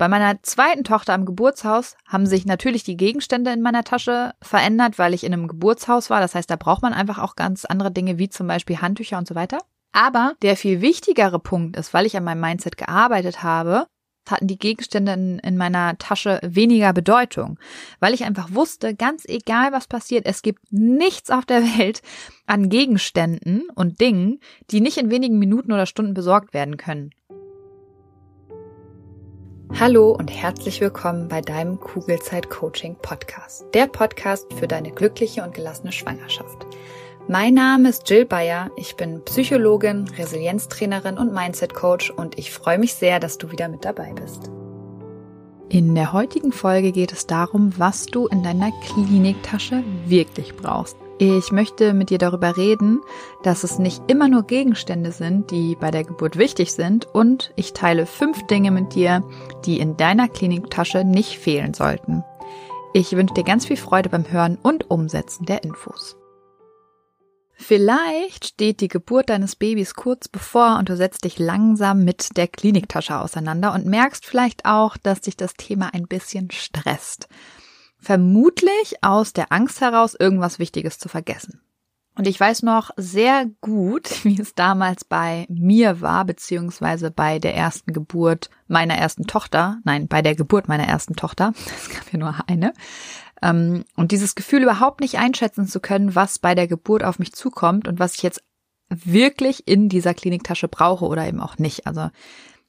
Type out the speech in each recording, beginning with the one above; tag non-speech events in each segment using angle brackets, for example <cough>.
Bei meiner zweiten Tochter am Geburtshaus haben sich natürlich die Gegenstände in meiner Tasche verändert, weil ich in einem Geburtshaus war. Das heißt, da braucht man einfach auch ganz andere Dinge wie zum Beispiel Handtücher und so weiter. Aber der viel wichtigere Punkt ist, weil ich an meinem Mindset gearbeitet habe, hatten die Gegenstände in, in, meiner Tasche weniger Bedeutung, weil ich einfach wusste, ganz egal was passiert, es gibt nichts auf der Welt an Gegenständen und Dingen, die nicht in wenigen Minuten oder Stunden besorgt werden können. Hallo und herzlich willkommen bei deinem Kugelzeit Coaching Podcast, der Podcast für deine glückliche und gelassene Schwangerschaft. Mein Name ist Jill Bayer, ich bin Psychologin, Resilienztrainerin und Mindset Coach und ich freue mich sehr, dass du wieder mit dabei bist. In der heutigen Folge geht es darum, was du in deiner Kliniktasche wirklich brauchst. Ich möchte mit dir darüber reden, dass es nicht immer nur Gegenstände sind, die bei der Geburt wichtig sind und ich teile fünf Dinge mit dir, die in deiner Kliniktasche nicht fehlen sollten. Ich wünsche dir ganz viel Freude beim Hören und Umsetzen der Infos. Vielleicht steht die Geburt deines Babys kurz bevor und du setzt dich langsam mit der Kliniktasche auseinander und merkst vielleicht auch, dass dich das Thema ein bisschen stresst. Vermutlich aus der Angst heraus, irgendwas Wichtiges zu vergessen. Und ich weiß noch sehr gut, <laughs> wie es damals bei mir war, beziehungsweise bei der ersten Geburt meiner ersten Tochter. Nein, bei der Geburt meiner ersten Tochter. <laughs> Es gab ja nur eine. Ähm, und dieses Gefühl überhaupt nicht einschätzen zu können, was bei der Geburt auf mich zukommt und was ich jetzt wirklich in dieser Kliniktasche brauche oder eben auch nicht. Also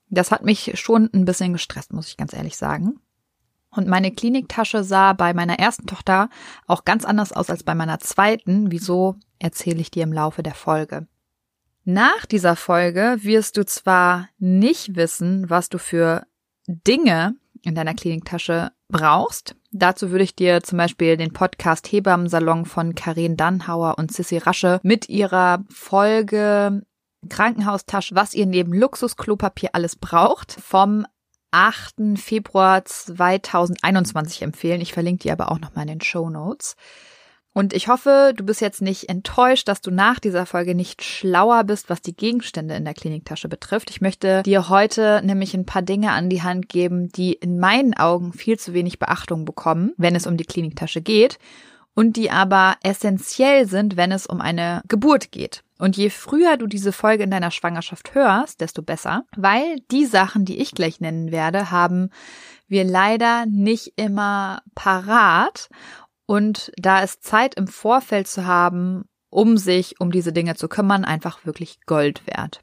das hat mich schon ein bisschen gestresst, muss ich ganz ehrlich sagen. Und meine Kliniktasche sah bei meiner ersten Tochter auch ganz anders aus als bei meiner zweiten. Wieso erzähle ich dir im Laufe der Folge. Nach dieser Folge wirst du zwar nicht wissen, was du für Dinge in deiner Kliniktasche brauchst. Dazu würde ich dir zum Beispiel den Podcast Hebammensalon von Karin Dannhauer und Sissy Rasche mit ihrer Folge Krankenhaustasche, was ihr neben Luxusklopapier alles braucht, vom 8. Februar 2021 empfehlen. Ich verlinke die aber auch nochmal in den Show Notes. Und ich hoffe, du bist jetzt nicht enttäuscht, dass du nach dieser Folge nicht schlauer bist, was die Gegenstände in der Kliniktasche betrifft. Ich möchte dir heute nämlich ein paar Dinge an die Hand geben, die in meinen Augen viel zu wenig Beachtung bekommen, wenn es um die Kliniktasche geht und die aber essentiell sind, wenn es um eine Geburt geht. Und je früher du diese Folge in deiner Schwangerschaft hörst, desto besser, weil die Sachen, die ich gleich nennen werde, haben wir leider nicht immer parat und da ist Zeit im Vorfeld zu haben, um sich um diese Dinge zu kümmern, einfach wirklich Gold wert.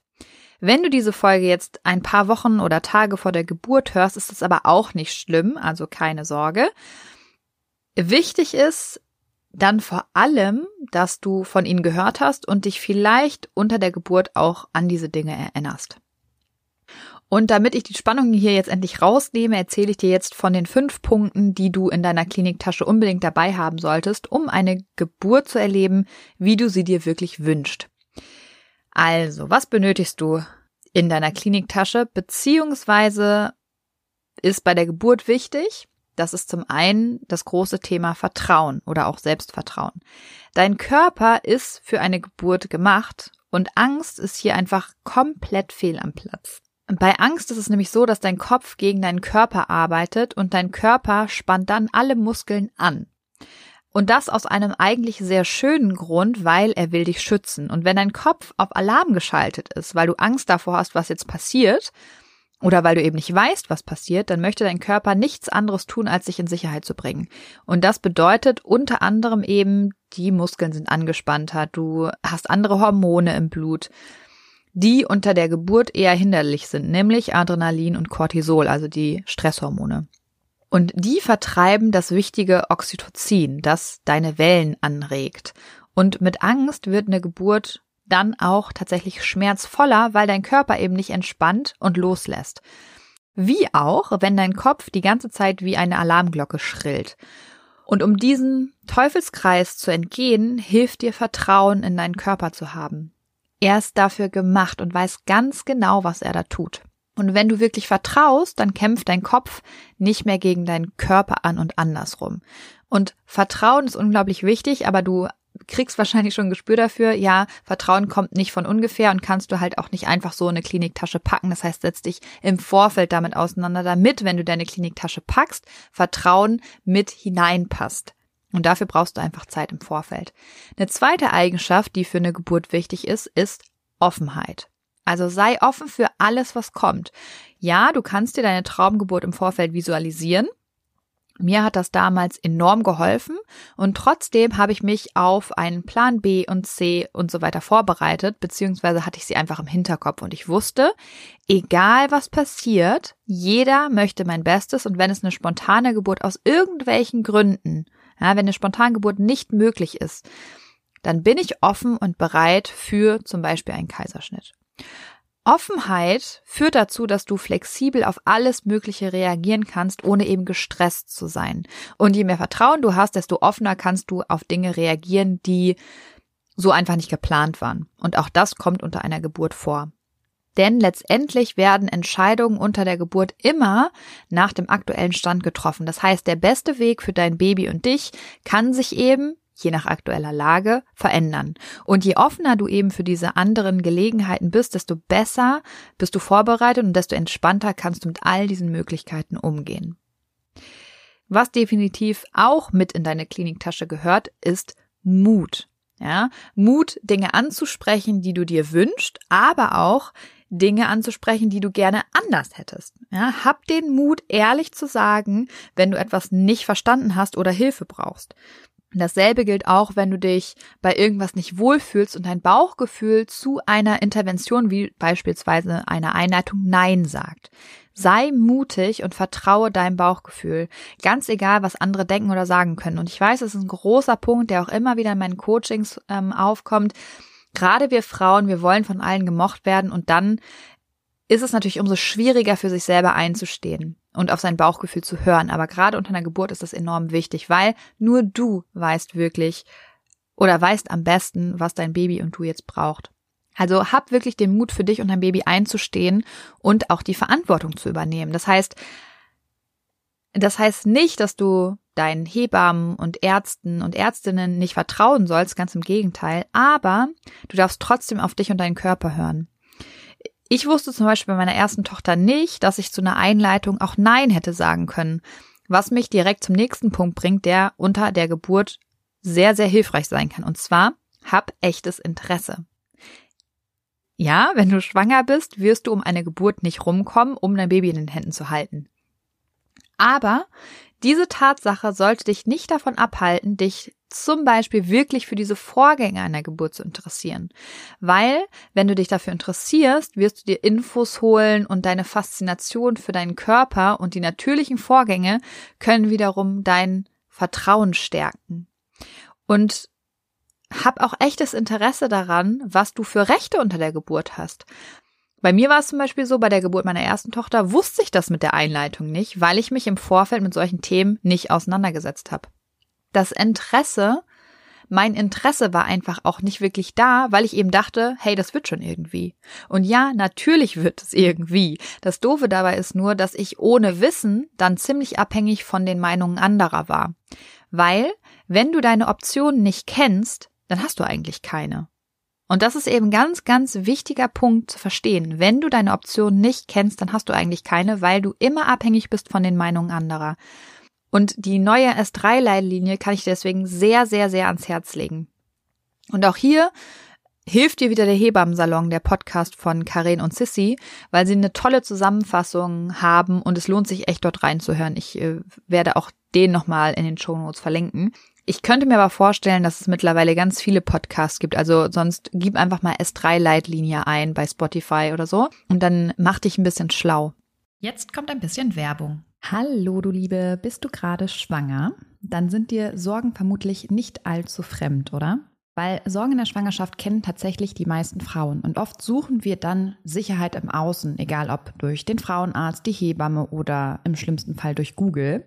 Wenn du diese Folge jetzt ein paar Wochen oder Tage vor der Geburt hörst, ist es aber auch nicht schlimm, also keine Sorge. Wichtig ist dann vor allem, dass du von ihnen gehört hast und dich vielleicht unter der Geburt auch an diese Dinge erinnerst. Und damit ich die Spannung hier jetzt endlich rausnehme, erzähle ich dir jetzt von den fünf Punkten, die du in deiner Kliniktasche unbedingt dabei haben solltest, um eine Geburt zu erleben, wie du sie dir wirklich wünscht. Also, was benötigst du in deiner Kliniktasche, beziehungsweise ist bei der Geburt wichtig? Das ist zum einen das große Thema Vertrauen oder auch Selbstvertrauen. Dein Körper ist für eine Geburt gemacht und Angst ist hier einfach komplett fehl am Platz. Bei Angst ist es nämlich so, dass dein Kopf gegen deinen Körper arbeitet und dein Körper spannt dann alle Muskeln an. Und das aus einem eigentlich sehr schönen Grund, weil er will dich schützen. Und wenn dein Kopf auf Alarm geschaltet ist, weil du Angst davor hast, was jetzt passiert, oder weil du eben nicht weißt, was passiert, dann möchte dein Körper nichts anderes tun, als sich in Sicherheit zu bringen. Und das bedeutet unter anderem eben, die Muskeln sind angespannter, du hast andere Hormone im Blut, die unter der Geburt eher hinderlich sind, nämlich Adrenalin und Cortisol, also die Stresshormone. Und die vertreiben das wichtige Oxytocin, das deine Wellen anregt. Und mit Angst wird eine Geburt dann auch tatsächlich schmerzvoller, weil dein Körper eben nicht entspannt und loslässt. Wie auch, wenn dein Kopf die ganze Zeit wie eine Alarmglocke schrillt. Und um diesen Teufelskreis zu entgehen, hilft dir Vertrauen in deinen Körper zu haben. Er ist dafür gemacht und weiß ganz genau, was er da tut. Und wenn du wirklich vertraust, dann kämpft dein Kopf nicht mehr gegen deinen Körper an und andersrum. Und Vertrauen ist unglaublich wichtig, aber du kriegst wahrscheinlich schon ein Gespür dafür. Ja, Vertrauen kommt nicht von ungefähr und kannst du halt auch nicht einfach so eine Kliniktasche packen. Das heißt, setz dich im Vorfeld damit auseinander, damit, wenn du deine Kliniktasche packst, Vertrauen mit hineinpasst. Und dafür brauchst du einfach Zeit im Vorfeld. Eine zweite Eigenschaft, die für eine Geburt wichtig ist, ist Offenheit. Also sei offen für alles, was kommt. Ja, du kannst dir deine Traumgeburt im Vorfeld visualisieren. Mir hat das damals enorm geholfen und trotzdem habe ich mich auf einen Plan B und C und so weiter vorbereitet, beziehungsweise hatte ich sie einfach im Hinterkopf und ich wusste, egal was passiert, jeder möchte mein Bestes und wenn es eine spontane Geburt aus irgendwelchen Gründen ja, wenn eine Spontangeburt nicht möglich ist, dann bin ich offen und bereit für zum Beispiel einen Kaiserschnitt. Offenheit führt dazu, dass du flexibel auf alles Mögliche reagieren kannst, ohne eben gestresst zu sein. Und je mehr Vertrauen du hast, desto offener kannst du auf Dinge reagieren, die so einfach nicht geplant waren. Und auch das kommt unter einer Geburt vor. Denn letztendlich werden Entscheidungen unter der Geburt immer nach dem aktuellen Stand getroffen. Das heißt, der beste Weg für dein Baby und dich kann sich eben je nach aktueller Lage verändern. Und je offener du eben für diese anderen Gelegenheiten bist, desto besser bist du vorbereitet und desto entspannter kannst du mit all diesen Möglichkeiten umgehen. Was definitiv auch mit in deine Kliniktasche gehört, ist Mut. Ja, Mut, Dinge anzusprechen, die du dir wünschst, aber auch Dinge anzusprechen, die du gerne anders hättest. Ja, hab den Mut, ehrlich zu sagen, wenn du etwas nicht verstanden hast oder Hilfe brauchst. Dasselbe gilt auch, wenn du dich bei irgendwas nicht wohlfühlst und dein Bauchgefühl zu einer Intervention wie beispielsweise einer Einleitung Nein sagt. Sei mutig und vertraue deinem Bauchgefühl, ganz egal, was andere denken oder sagen können. Und ich weiß, es ist ein großer Punkt, der auch immer wieder in meinen Coachings ähm, aufkommt. Gerade wir Frauen, wir wollen von allen gemocht werden und dann ist es natürlich umso schwieriger für sich selber einzustehen und auf sein Bauchgefühl zu hören. Aber gerade unter einer Geburt ist das enorm wichtig, weil nur du weißt wirklich oder weißt am besten, was dein Baby und du jetzt braucht. Also hab wirklich den Mut für dich und dein Baby einzustehen und auch die Verantwortung zu übernehmen. Das heißt, das heißt nicht, dass du deinen Hebammen und Ärzten und Ärztinnen nicht vertrauen sollst, ganz im Gegenteil, aber du darfst trotzdem auf dich und deinen Körper hören. Ich wusste zum Beispiel bei meiner ersten Tochter nicht, dass ich zu einer Einleitung auch Nein hätte sagen können, was mich direkt zum nächsten Punkt bringt, der unter der Geburt sehr, sehr hilfreich sein kann. Und zwar, hab echtes Interesse. Ja, wenn du schwanger bist, wirst du um eine Geburt nicht rumkommen, um dein Baby in den Händen zu halten. Aber diese Tatsache sollte dich nicht davon abhalten, dich zum Beispiel wirklich für diese Vorgänge einer Geburt zu interessieren. Weil, wenn du dich dafür interessierst, wirst du dir Infos holen und deine Faszination für deinen Körper und die natürlichen Vorgänge können wiederum dein Vertrauen stärken. Und hab auch echtes Interesse daran, was du für Rechte unter der Geburt hast. Bei mir war es zum Beispiel so, bei der Geburt meiner ersten Tochter wusste ich das mit der Einleitung nicht, weil ich mich im Vorfeld mit solchen Themen nicht auseinandergesetzt habe. Das Interesse, mein Interesse war einfach auch nicht wirklich da, weil ich eben dachte, hey, das wird schon irgendwie. Und ja, natürlich wird es irgendwie. Das Doofe dabei ist nur, dass ich ohne Wissen dann ziemlich abhängig von den Meinungen anderer war. Weil, wenn du deine Optionen nicht kennst, dann hast du eigentlich keine. Und das ist eben ganz, ganz wichtiger Punkt zu verstehen. Wenn du deine Option nicht kennst, dann hast du eigentlich keine, weil du immer abhängig bist von den Meinungen anderer. Und die neue S3-Leitlinie kann ich deswegen sehr, sehr, sehr ans Herz legen. Und auch hier hilft dir wieder der Hebammensalon, der Podcast von Karen und Sissy, weil sie eine tolle Zusammenfassung haben und es lohnt sich echt dort reinzuhören. Ich äh, werde auch den nochmal in den Show Notes verlinken. Ich könnte mir aber vorstellen, dass es mittlerweile ganz viele Podcasts gibt. Also sonst gib einfach mal S3-Leitlinie ein bei Spotify oder so und dann mach dich ein bisschen schlau. Jetzt kommt ein bisschen Werbung. Hallo, du Liebe, bist du gerade schwanger? Dann sind dir Sorgen vermutlich nicht allzu fremd, oder? Weil Sorgen in der Schwangerschaft kennen tatsächlich die meisten Frauen und oft suchen wir dann Sicherheit im Außen, egal ob durch den Frauenarzt, die Hebamme oder im schlimmsten Fall durch Google.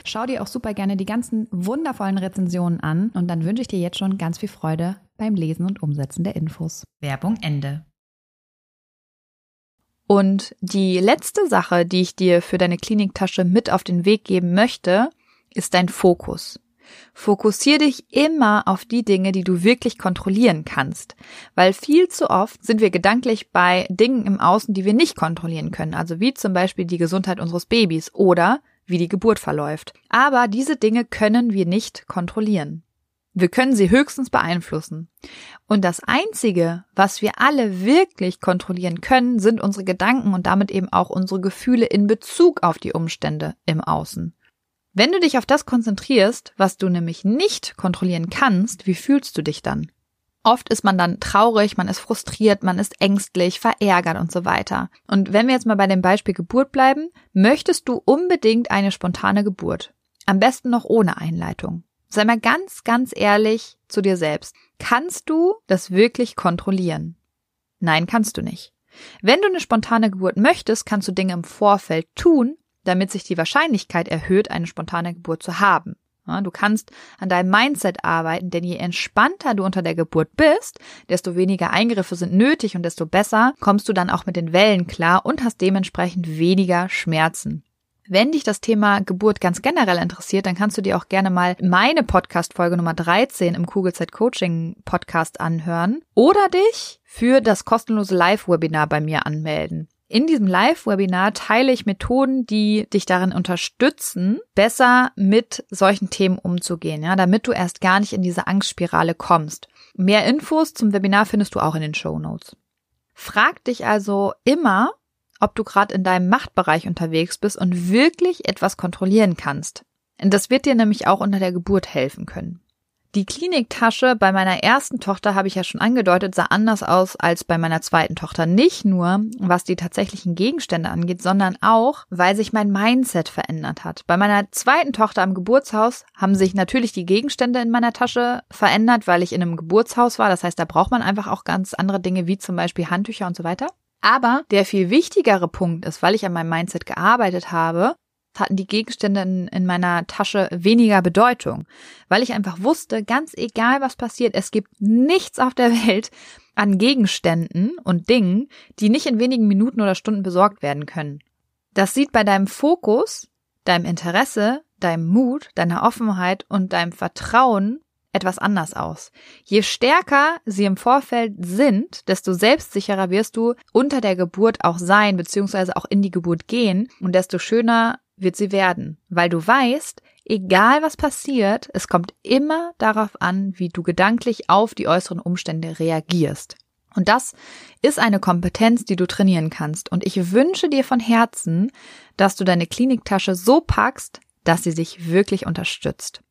Schau dir auch super gerne die ganzen wundervollen Rezensionen an und dann wünsche ich dir jetzt schon ganz viel Freude beim Lesen und Umsetzen der Infos. Werbung Ende. Und die letzte Sache, die ich dir für deine Kliniktasche mit auf den Weg geben möchte, ist dein Fokus. Fokussier dich immer auf die Dinge, die du wirklich kontrollieren kannst, weil viel zu oft sind wir gedanklich bei Dingen im Außen, die wir nicht kontrollieren können, also wie zum Beispiel die Gesundheit unseres Babys oder wie die Geburt verläuft. Aber diese Dinge können wir nicht kontrollieren. Wir können sie höchstens beeinflussen. Und das Einzige, was wir alle wirklich kontrollieren können, sind unsere Gedanken und damit eben auch unsere Gefühle in Bezug auf die Umstände im Außen. Wenn du dich auf das konzentrierst, was du nämlich nicht kontrollieren kannst, wie fühlst du dich dann? Oft ist man dann traurig, man ist frustriert, man ist ängstlich, verärgert und so weiter. Und wenn wir jetzt mal bei dem Beispiel Geburt bleiben, möchtest du unbedingt eine spontane Geburt. Am besten noch ohne Einleitung. Sei mal ganz, ganz ehrlich zu dir selbst. Kannst du das wirklich kontrollieren? Nein, kannst du nicht. Wenn du eine spontane Geburt möchtest, kannst du Dinge im Vorfeld tun, damit sich die Wahrscheinlichkeit erhöht, eine spontane Geburt zu haben. Du kannst an deinem Mindset arbeiten, denn je entspannter du unter der Geburt bist, desto weniger Eingriffe sind nötig und desto besser kommst du dann auch mit den Wellen klar und hast dementsprechend weniger Schmerzen. Wenn dich das Thema Geburt ganz generell interessiert, dann kannst du dir auch gerne mal meine Podcast-Folge Nummer 13 im Kugelzeit Coaching Podcast anhören oder dich für das kostenlose Live-Webinar bei mir anmelden. In diesem Live-Webinar teile ich Methoden, die dich darin unterstützen, besser mit solchen Themen umzugehen, ja, damit du erst gar nicht in diese Angstspirale kommst. Mehr Infos zum Webinar findest du auch in den Show Notes. Frag dich also immer, ob du gerade in deinem Machtbereich unterwegs bist und wirklich etwas kontrollieren kannst. Das wird dir nämlich auch unter der Geburt helfen können. Die Kliniktasche bei meiner ersten Tochter, habe ich ja schon angedeutet, sah anders aus als bei meiner zweiten Tochter. Nicht nur, was die tatsächlichen Gegenstände angeht, sondern auch, weil sich mein Mindset verändert hat. Bei meiner zweiten Tochter am Geburtshaus haben sich natürlich die Gegenstände in meiner Tasche verändert, weil ich in einem Geburtshaus war. Das heißt, da braucht man einfach auch ganz andere Dinge, wie zum Beispiel Handtücher und so weiter. Aber der viel wichtigere Punkt ist, weil ich an meinem Mindset gearbeitet habe, hatten die Gegenstände in, in, meiner Tasche weniger Bedeutung, weil ich einfach wusste, ganz egal was passiert, es gibt nichts auf der Welt an Gegenständen und Dingen, die nicht in wenigen Minuten oder Stunden besorgt werden können. Das sieht bei deinem Fokus, deinem Interesse, deinem Mut, deiner Offenheit und deinem Vertrauen etwas anders aus. Je stärker sie im Vorfeld sind, desto selbstsicherer wirst du unter der Geburt auch sein, beziehungsweise auch in die Geburt gehen und desto schöner wird sie werden, weil du weißt, egal was passiert, es kommt immer darauf an, wie du gedanklich auf die äußeren Umstände reagierst. Und das ist eine Kompetenz, die du trainieren kannst. Und ich wünsche dir von Herzen, dass du deine Kliniktasche so packst, dass sie sich wirklich unterstützt.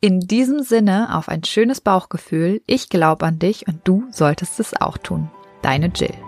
In diesem Sinne auf ein schönes Bauchgefühl. Ich glaube an dich und du solltest es auch tun. Deine Jill.